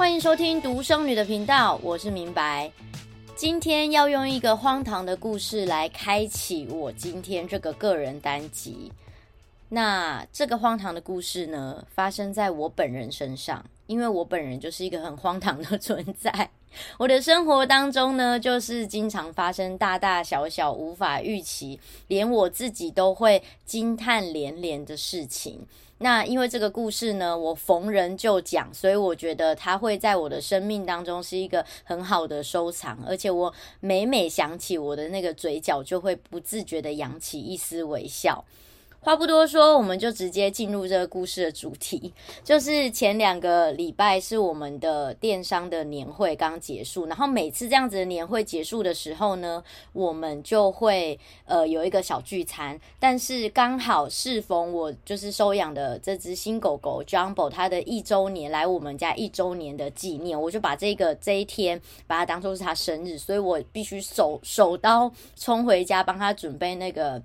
欢迎收听独生女的频道，我是明白。今天要用一个荒唐的故事来开启我今天这个个人单集。那这个荒唐的故事呢，发生在我本人身上，因为我本人就是一个很荒唐的存在。我的生活当中呢，就是经常发生大大小小无法预期，连我自己都会惊叹连连的事情。那因为这个故事呢，我逢人就讲，所以我觉得它会在我的生命当中是一个很好的收藏，而且我每每想起我的那个嘴角，就会不自觉的扬起一丝微笑。话不多说，我们就直接进入这个故事的主题。就是前两个礼拜是我们的电商的年会刚结束，然后每次这样子的年会结束的时候呢，我们就会呃有一个小聚餐。但是刚好适逢我就是收养的这只新狗狗 Jumbo 它的一周年来我们家一周年的纪念，我就把这个这一天把它当做是它生日，所以我必须手手刀冲回家帮他准备那个。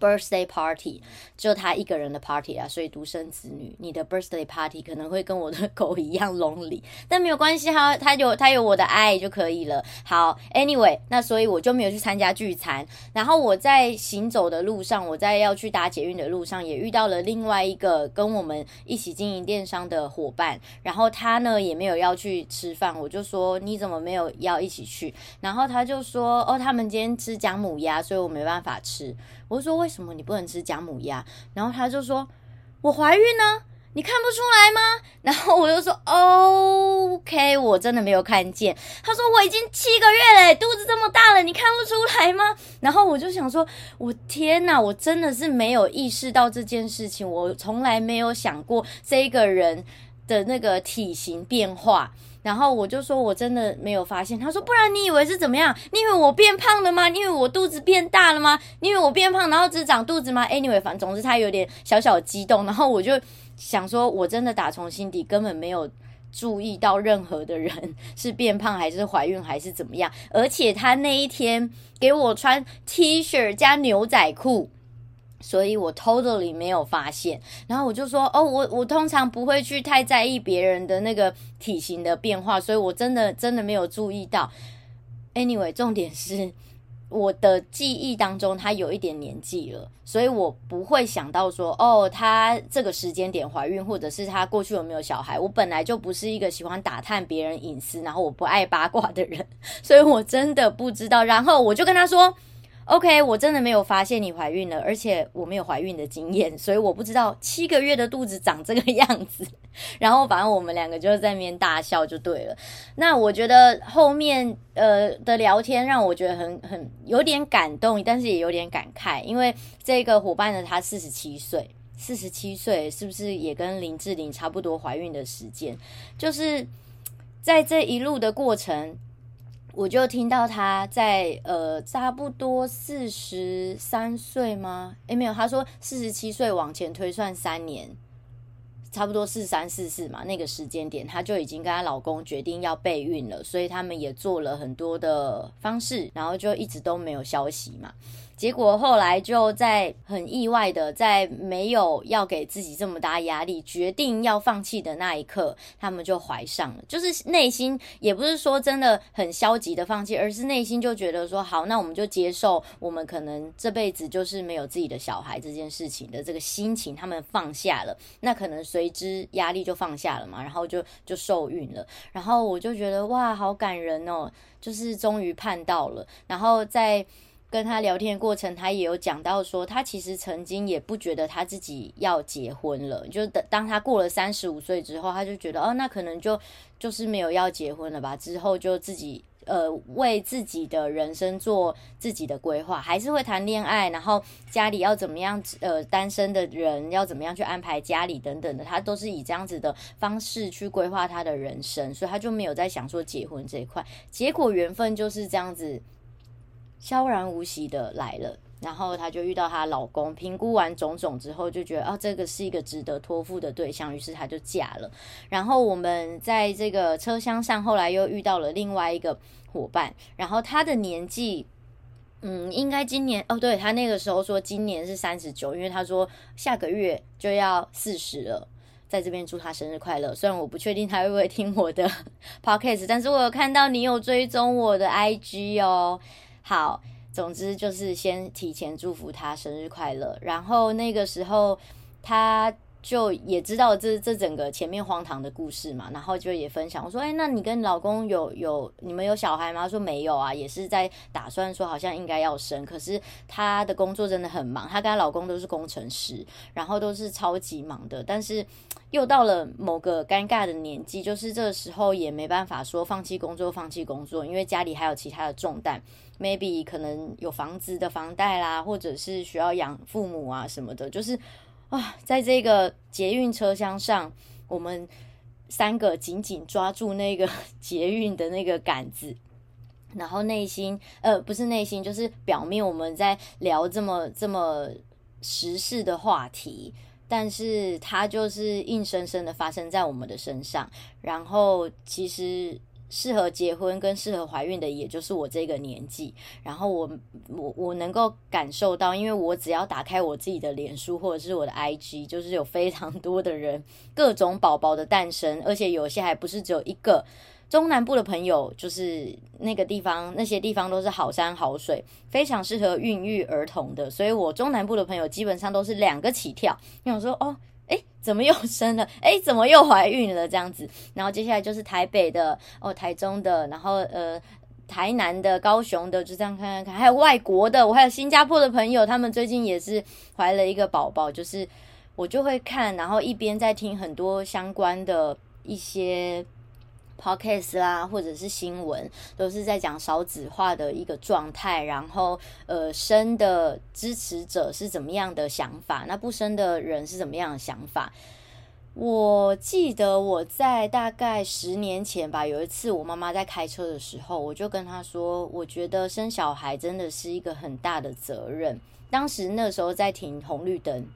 Birthday party 就他一个人的 party 啊，所以独生子女，你的 birthday party 可能会跟我的狗一样 lonely，但没有关系哈，他有他有我的爱就可以了。好，Anyway，那所以我就没有去参加聚餐。然后我在行走的路上，我在要去搭捷运的路上，也遇到了另外一个跟我们一起经营电商的伙伴。然后他呢也没有要去吃饭，我就说你怎么没有要一起去？然后他就说哦，他们今天吃姜母鸭，所以我没办法吃。我说为什么你不能吃姜母鸭？然后他就说：“我怀孕呢，你看不出来吗？” 然后我就说：“OK，我真的没有看见。”他说：“我已经七个月了，肚子这么大了，你看不出来吗？”然后我就想说：“我天哪，我真的是没有意识到这件事情，我从来没有想过这个人的那个体型变化。”然后我就说，我真的没有发现。他说，不然你以为是怎么样？你以为我变胖了吗？你以为我肚子变大了吗？你以为我变胖，然后只长肚子吗？Anyway，反正总之他有点小小激动。然后我就想说，我真的打从心底根本没有注意到任何的人是变胖还是怀孕还是怎么样。而且他那一天给我穿 T 恤加牛仔裤。所以我 totally 没有发现，然后我就说，哦，我我通常不会去太在意别人的那个体型的变化，所以我真的真的没有注意到。Anyway，重点是我的记忆当中他有一点年纪了，所以我不会想到说，哦，他这个时间点怀孕，或者是他过去有没有小孩。我本来就不是一个喜欢打探别人隐私，然后我不爱八卦的人，所以我真的不知道。然后我就跟他说。OK，我真的没有发现你怀孕了，而且我没有怀孕的经验，所以我不知道七个月的肚子长这个样子。然后反正我们两个就在那边大笑就对了。那我觉得后面呃的聊天让我觉得很很有点感动，但是也有点感慨，因为这个伙伴呢，他四十七岁，四十七岁是不是也跟林志玲差不多怀孕的时间？就是在这一路的过程。我就听到她在呃，差不多四十三岁吗？诶，没有，她说四十七岁往前推算三年，差不多四三四四嘛，那个时间点，她就已经跟她老公决定要备孕了，所以他们也做了很多的方式，然后就一直都没有消息嘛。结果后来就在很意外的，在没有要给自己这么大压力，决定要放弃的那一刻，他们就怀上了。就是内心也不是说真的很消极的放弃，而是内心就觉得说好，那我们就接受我们可能这辈子就是没有自己的小孩这件事情的这个心情，他们放下了，那可能随之压力就放下了嘛，然后就就受孕了。然后我就觉得哇，好感人哦，就是终于盼到了，然后在。跟他聊天的过程，他也有讲到说，他其实曾经也不觉得他自己要结婚了，就等当他过了三十五岁之后，他就觉得哦，那可能就就是没有要结婚了吧，之后就自己呃为自己的人生做自己的规划，还是会谈恋爱，然后家里要怎么样，呃，单身的人要怎么样去安排家里等等的，他都是以这样子的方式去规划他的人生，所以他就没有在想说结婚这一块，结果缘分就是这样子。悄然无息的来了，然后她就遇到她老公，评估完种种之后，就觉得啊，这个是一个值得托付的对象，于是她就嫁了。然后我们在这个车厢上，后来又遇到了另外一个伙伴，然后他的年纪，嗯，应该今年哦，对，他那个时候说今年是三十九，因为他说下个月就要四十了。在这边祝他生日快乐。虽然我不确定他会不会听我的 podcast，但是我有看到你有追踪我的 IG 哦。好，总之就是先提前祝福他生日快乐。然后那个时候他。就也知道这这整个前面荒唐的故事嘛，然后就也分享我说，哎，那你跟老公有有你们有小孩吗？说没有啊，也是在打算说好像应该要生，可是她的工作真的很忙，她跟她老公都是工程师，然后都是超级忙的，但是又到了某个尴尬的年纪，就是这个时候也没办法说放弃工作，放弃工作，因为家里还有其他的重担，maybe 可能有房子的房贷啦，或者是需要养父母啊什么的，就是。啊，在这个捷运车厢上，我们三个紧紧抓住那个捷运的那个杆子，然后内心呃不是内心，就是表面我们在聊这么这么时事的话题，但是它就是硬生生的发生在我们的身上，然后其实。适合结婚跟适合怀孕的，也就是我这个年纪。然后我我我能够感受到，因为我只要打开我自己的脸书或者是我的 IG，就是有非常多的人，各种宝宝的诞生，而且有些还不是只有一个。中南部的朋友，就是那个地方，那些地方都是好山好水，非常适合孕育儿童的。所以我中南部的朋友基本上都是两个起跳。因为我说哦。诶，怎么又生了？诶，怎么又怀孕了？这样子，然后接下来就是台北的哦，台中的，然后呃，台南的、高雄的，就这样看看看，还有外国的，我还有新加坡的朋友，他们最近也是怀了一个宝宝，就是我就会看，然后一边在听很多相关的一些。Podcast 啦，或者是新闻，都是在讲少子化的一个状态。然后，呃，生的支持者是怎么样的想法？那不生的人是怎么样的想法？我记得我在大概十年前吧，有一次我妈妈在开车的时候，我就跟她说，我觉得生小孩真的是一个很大的责任。当时那时候在停红绿灯。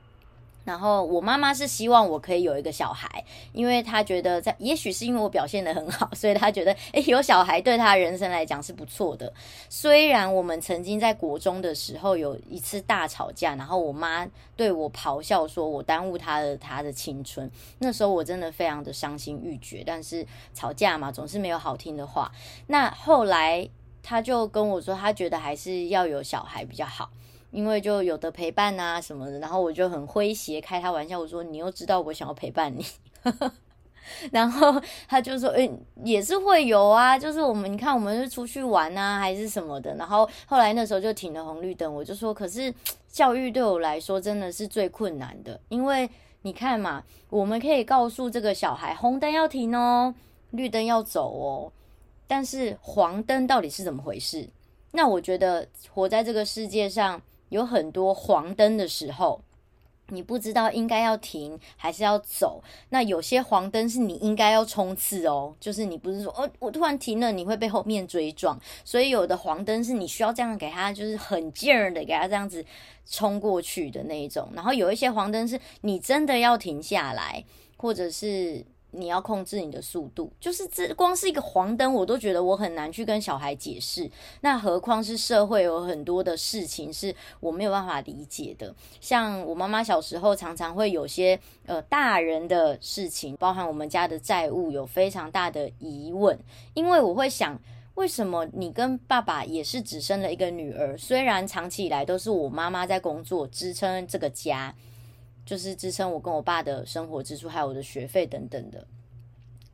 然后我妈妈是希望我可以有一个小孩，因为她觉得在，也许是因为我表现得很好，所以她觉得，诶，有小孩对她人生来讲是不错的。虽然我们曾经在国中的时候有一次大吵架，然后我妈对我咆哮，说我耽误她的她的青春。那时候我真的非常的伤心欲绝，但是吵架嘛，总是没有好听的话。那后来她就跟我说，她觉得还是要有小孩比较好。因为就有的陪伴啊什么的，然后我就很诙谐开他玩笑，我说你又知道我想要陪伴你，然后他就说，诶，也是会有啊，就是我们你看我们是出去玩啊还是什么的，然后后来那时候就停了红绿灯，我就说，可是教育对我来说真的是最困难的，因为你看嘛，我们可以告诉这个小孩红灯要停哦，绿灯要走哦，但是黄灯到底是怎么回事？那我觉得活在这个世界上。有很多黄灯的时候，你不知道应该要停还是要走。那有些黄灯是你应该要冲刺哦，就是你不是说哦，我突然停了，你会被后面追撞。所以有的黄灯是你需要这样给他，就是很劲儿的给他这样子冲过去的那一种。然后有一些黄灯是你真的要停下来，或者是。你要控制你的速度，就是这光是一个黄灯，我都觉得我很难去跟小孩解释，那何况是社会有很多的事情是我没有办法理解的。像我妈妈小时候常常会有些呃大人的事情，包含我们家的债务，有非常大的疑问，因为我会想，为什么你跟爸爸也是只生了一个女儿，虽然长期以来都是我妈妈在工作支撑这个家。就是支撑我跟我爸的生活支出，还有我的学费等等的。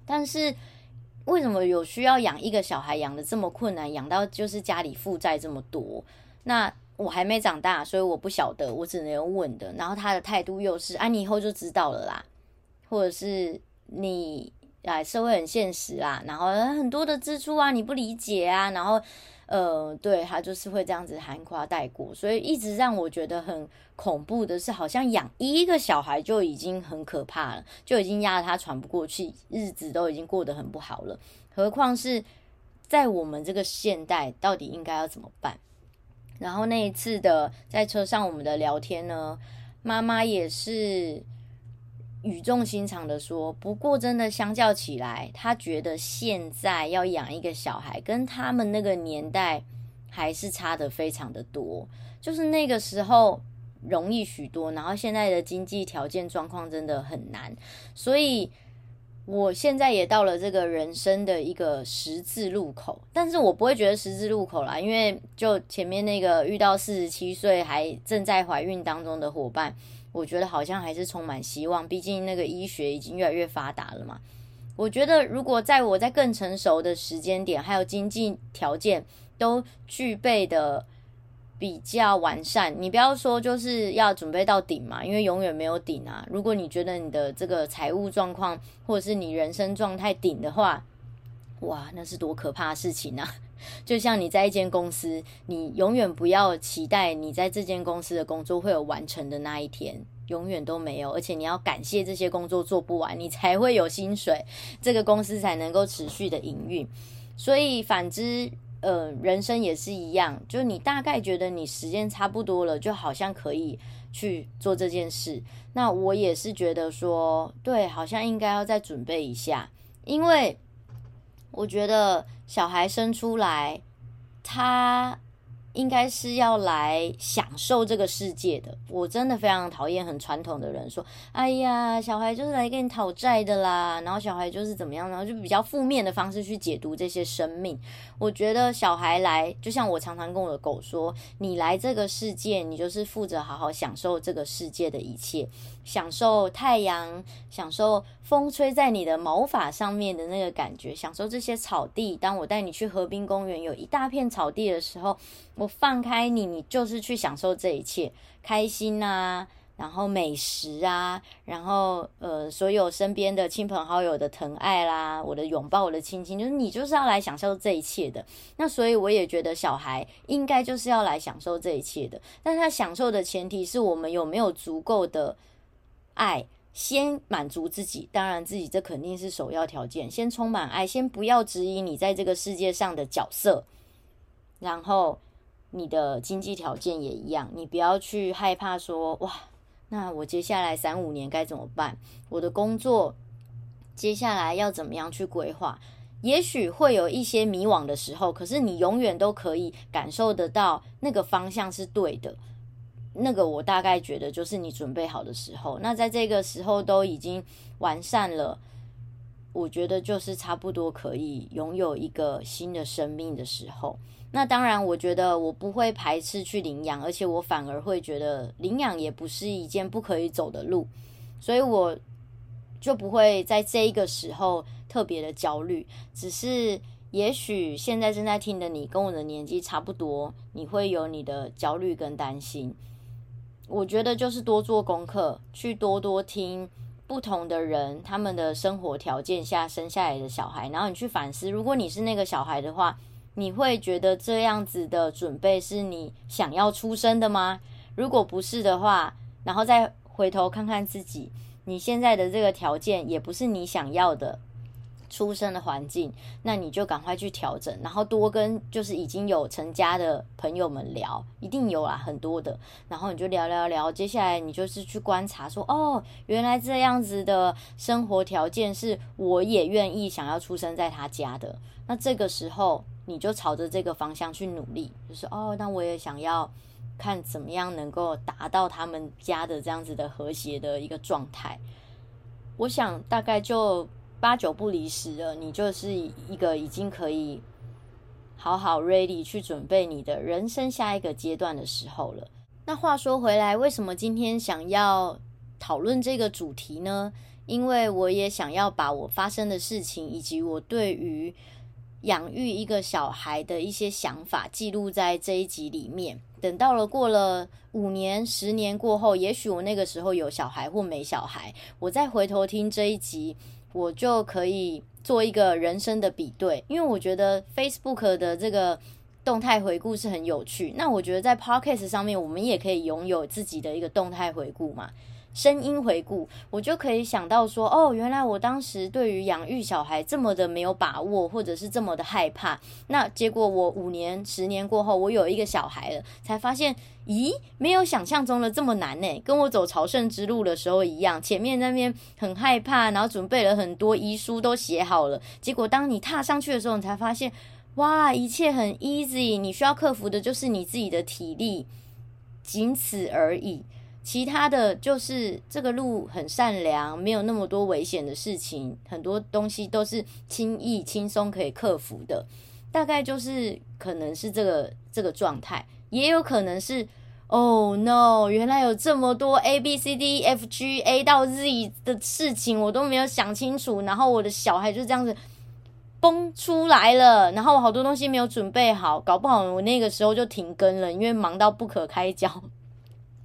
但是为什么有需要养一个小孩养的这么困难，养到就是家里负债这么多？那我还没长大，所以我不晓得，我只能问的。然后他的态度又是：啊，你以后就知道了啦，或者是你哎，社会很现实啊，然后很多的支出啊，你不理解啊，然后。呃，对，他就是会这样子含夸带过，所以一直让我觉得很恐怖的是，好像养一个小孩就已经很可怕了，就已经压得他喘不过气，日子都已经过得很不好了，何况是在我们这个现代，到底应该要怎么办？然后那一次的在车上我们的聊天呢，妈妈也是。语重心长的说，不过真的相较起来，他觉得现在要养一个小孩，跟他们那个年代还是差得非常的多。就是那个时候，容易许多。然后现在的经济条件状况真的很难，所以我现在也到了这个人生的一个十字路口。但是我不会觉得十字路口啦，因为就前面那个遇到四十七岁还正在怀孕当中的伙伴，我觉得好像还是充满希望。毕竟那个医学已经越来越发达了嘛。我觉得如果在我在更成熟的时间点，还有经济条件都具备的。比较完善，你不要说就是要准备到顶嘛，因为永远没有顶啊。如果你觉得你的这个财务状况或者是你人生状态顶的话，哇，那是多可怕的事情啊！就像你在一间公司，你永远不要期待你在这间公司的工作会有完成的那一天，永远都没有。而且你要感谢这些工作做不完，你才会有薪水，这个公司才能够持续的营运。所以反之。呃，人生也是一样，就你大概觉得你时间差不多了，就好像可以去做这件事。那我也是觉得说，对，好像应该要再准备一下，因为我觉得小孩生出来，他。应该是要来享受这个世界的。我真的非常讨厌很传统的人说：“哎呀，小孩就是来跟你讨债的啦。”然后小孩就是怎么样，然后就比较负面的方式去解读这些生命。我觉得小孩来，就像我常常跟我的狗说：“你来这个世界，你就是负责好好享受这个世界的一切，享受太阳，享受风吹在你的毛发上面的那个感觉，享受这些草地。当我带你去河滨公园，有一大片草地的时候。”我放开你，你就是去享受这一切，开心啊，然后美食啊，然后呃，所有身边的亲朋好友的疼爱啦，我的拥抱，我的亲亲，就是你就是要来享受这一切的。那所以我也觉得小孩应该就是要来享受这一切的，但他享受的前提是我们有没有足够的爱，先满足自己，当然自己这肯定是首要条件，先充满爱，先不要质疑你在这个世界上的角色，然后。你的经济条件也一样，你不要去害怕说哇，那我接下来三五年该怎么办？我的工作接下来要怎么样去规划？也许会有一些迷惘的时候，可是你永远都可以感受得到那个方向是对的。那个我大概觉得就是你准备好的时候。那在这个时候都已经完善了，我觉得就是差不多可以拥有一个新的生命的时候。那当然，我觉得我不会排斥去领养，而且我反而会觉得领养也不是一件不可以走的路，所以我就不会在这一个时候特别的焦虑。只是，也许现在正在听的你跟我的年纪差不多，你会有你的焦虑跟担心。我觉得就是多做功课，去多多听不同的人他们的生活条件下生下来的小孩，然后你去反思，如果你是那个小孩的话。你会觉得这样子的准备是你想要出生的吗？如果不是的话，然后再回头看看自己，你现在的这个条件也不是你想要的出生的环境，那你就赶快去调整，然后多跟就是已经有成家的朋友们聊，一定有啦，很多的，然后你就聊聊聊，接下来你就是去观察说，哦，原来这样子的生活条件是我也愿意想要出生在他家的，那这个时候。你就朝着这个方向去努力，就是哦，那我也想要看怎么样能够达到他们家的这样子的和谐的一个状态。我想大概就八九不离十了，你就是一个已经可以好好 ready 去准备你的人生下一个阶段的时候了。那话说回来，为什么今天想要讨论这个主题呢？因为我也想要把我发生的事情以及我对于养育一个小孩的一些想法记录在这一集里面。等到了过了五年、十年过后，也许我那个时候有小孩或没小孩，我再回头听这一集，我就可以做一个人生的比对。因为我觉得 Facebook 的这个动态回顾是很有趣。那我觉得在 Podcast 上面，我们也可以拥有自己的一个动态回顾嘛。声音回顾，我就可以想到说，哦，原来我当时对于养育小孩这么的没有把握，或者是这么的害怕。那结果我五年、十年过后，我有一个小孩了，才发现，咦，没有想象中的这么难呢。跟我走朝圣之路的时候一样，前面那边很害怕，然后准备了很多遗书都写好了。结果当你踏上去的时候，你才发现，哇，一切很 easy。你需要克服的就是你自己的体力。仅此而已。其他的就是这个路很善良，没有那么多危险的事情，很多东西都是轻易轻松可以克服的。大概就是可能是这个这个状态，也有可能是。Oh no！原来有这么多 A B C D F G A 到 Z 的事情，我都没有想清楚。然后我的小孩就这样子崩出来了，然后我好多东西没有准备好，搞不好我那个时候就停更了，因为忙到不可开交，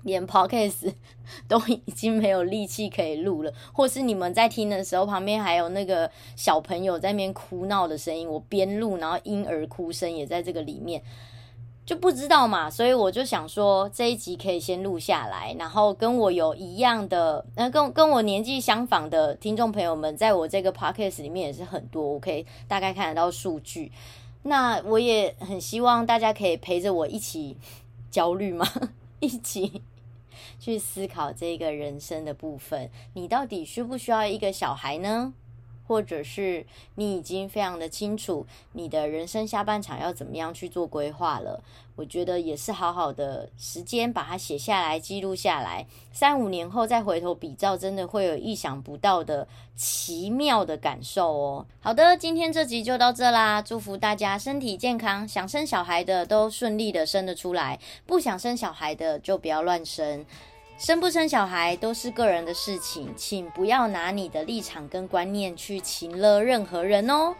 连 Podcast 都已经没有力气可以录了。或是你们在听的时候，旁边还有那个小朋友在那边哭闹的声音，我边录，然后婴儿哭声也在这个里面。就不知道嘛，所以我就想说这一集可以先录下来，然后跟我有一样的，呃，跟跟我年纪相仿的听众朋友们，在我这个 podcast 里面也是很多，我可以大概看得到数据。那我也很希望大家可以陪着我一起焦虑嘛，一起去思考这个人生的部分。你到底需不需要一个小孩呢？或者是你已经非常的清楚你的人生下半场要怎么样去做规划了，我觉得也是好好的时间把它写下来记录下来，三五年后再回头比照，真的会有意想不到的奇妙的感受哦。好的，今天这集就到这啦，祝福大家身体健康，想生小孩的都顺利的生得出来，不想生小孩的就不要乱生。生不生小孩都是个人的事情，请不要拿你的立场跟观念去情勒任何人哦。